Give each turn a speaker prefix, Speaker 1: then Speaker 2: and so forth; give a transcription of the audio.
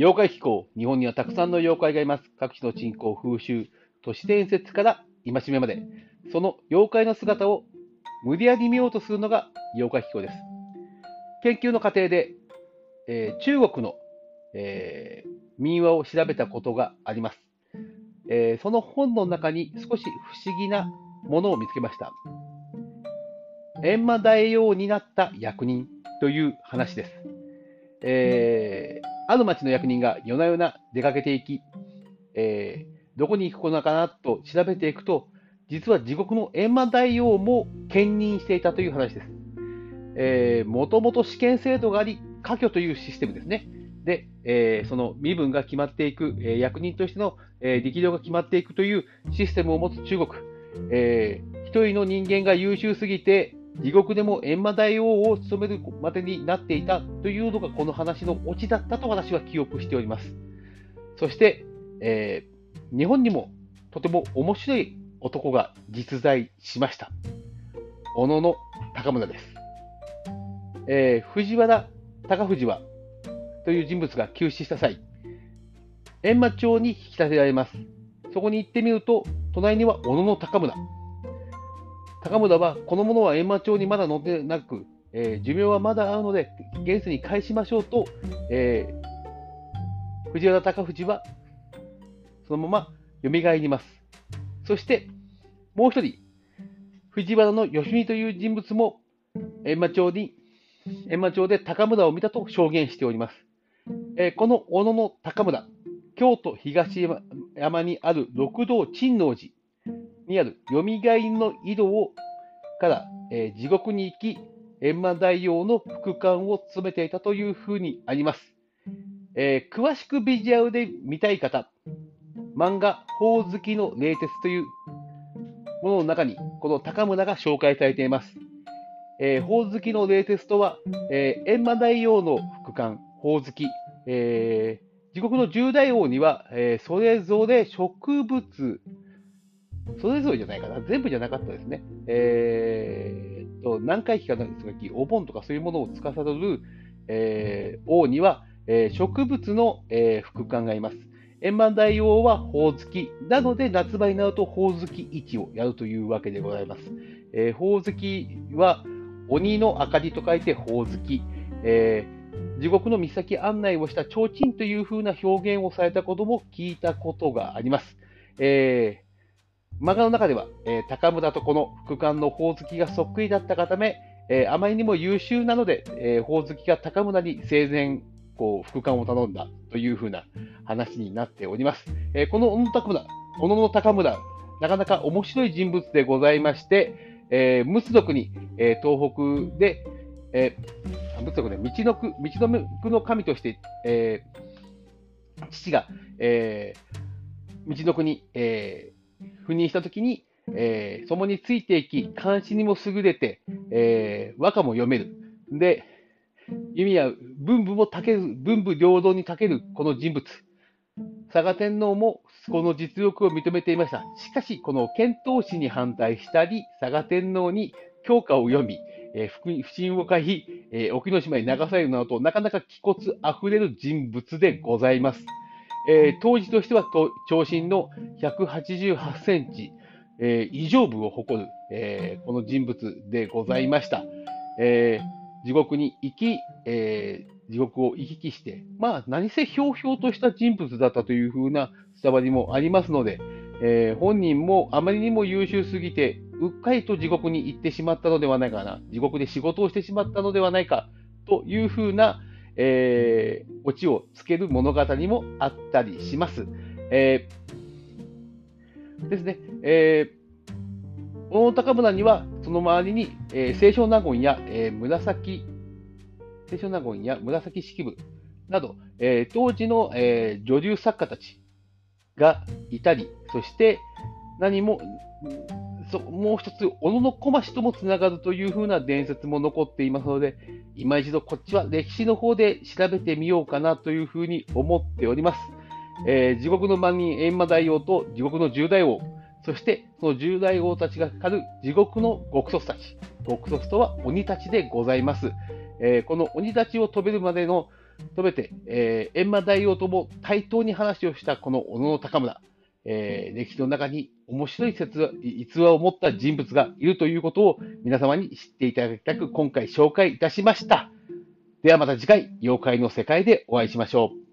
Speaker 1: 妖怪気候、日本にはたくさんの妖怪がいます。各地の鎮魂、風習、都市伝説から戒めまで、その妖怪の姿を無理やり見ようとするのが妖怪気候です。研究の過程で、えー、中国の、えー、民話を調べたことがあります、えー、その本の中に少し不思議なものを見つけました。閻魔大王になった役人という話です。えー、ある町の役人が夜な夜な出かけていき、えー、どこに行くのかなと調べていくと、実は地獄の閻魔大王も兼任していたという話です。え、もともと試験制度があり、科挙というシステムですね。で、えー、その身分が決まっていく、えー、役人としての、え、力量が決まっていくというシステムを持つ中国。えー、一人の人間が優秀すぎて、地獄でも閻魔大王を務めるまでになっていたというのがこの話のオチだったと私は記憶しております。そして、えー、日本にもとても面白い男が実在しました。小野の高村です。えー、藤原高藤はという人物が急死した際、閻魔町に引き立てられます。そこに行ってみると、隣には小野の高村。高村は、この者は閻魔町にまだ乗ってなく、えー、寿命はまだあるので、現世に返しましょうと、えー、藤原高藤は、そのまま蘇ります。そして、もう一人、藤原の義美という人物も、閻魔町に、閻魔町で高村を見たと証言しております。えー、この小野の高村、京都東山にある六道珍王寺にあるよみがえりの井戸をから、えー、地獄に行き、閻魔大王の副官を務めていたというふうにあります。えー、詳しくビジュアルで見たい方、漫画、ほおずきの冷徹というものの中に、この高村が紹介されています。えー、ほおずきの冷徹とは、え、閻魔大王の副官、ほおずき、え、地獄の十大王には、え、それぞれ植物、それぞれじゃないかな。全部じゃなかったですね。えー、と、何回忌かなんですが、お盆とかそういうものを司る、えー、王には、えー、植物の、えー、副官がいます。円満大王はほおずき。なので、夏場になるとほおずき市をやるというわけでございます。えー、ほおずきは、鬼の明かりと書いてほおずき。えー、地獄の岬案内をした提灯というふうな表現をされたことも聞いたことがあります。えー漫画の中では、えー、高村とこの副官のほおずきがそっくりだったがため、えー、あまりにも優秀なので、えー、ほおずきが高村に生前こう副官を頼んだというふうな話になっております。えこの小野高村、小野の高村、なかなか面白い人物でございまして、えー、陸奥に、え東北で、えー、陸奥ね、道のく、道のの神として、え父が、え道の国、えー、赴任したときに、えー、そこについていき、監視にも優れて、えー、和歌も読める。で、意味や文武もたける、文武両道にたけるこの人物。佐賀天皇もこの実力を認めていました。しかし、この遣唐使に反対したり、佐賀天皇に教科を読み、えー、不信を回避、えー、沖ノ島に流されるなどと、なかなか気骨あふれる人物でございます。えー、当時としては長身の188センチ、えー、異常部を誇る、えー、この人物でございました。えー、地獄に行き、えー、地獄を行き来して、まあ、何せひょうひょうとした人物だったというふうな伝わりもありますので、えー、本人もあまりにも優秀すぎて、うっかりと地獄に行ってしまったのではないかな、地獄で仕事をしてしまったのではないかというふうな、えー、オチをつける物語もあったりします。えー、ですね。えー、大高村には、その周りに、えー、清少納言や、えー、紫、清少納言や紫式部など、えー、当時の、えー、女流作家たちがいたり、そして何も、もう一つ、小野小町ともつながるというふうな伝説も残っていますので、今一度こっちは歴史の方で調べてみようかなというふうに思っております。えー、地獄の万人閻魔大王と地獄の十大王、そしてその十大王たちがかかる地獄の極卒たち。極卒とは鬼たちでございます。えー、この鬼たちを飛べるまでのとめて、えー、閻魔大王とも対等に話をしたこの小野高村、えー、歴史の中に面白い説話逸話を持った人物がいるということを皆様に知っていただきたく今回紹介いたしました。ではまた次回、妖怪の世界でお会いしましょう。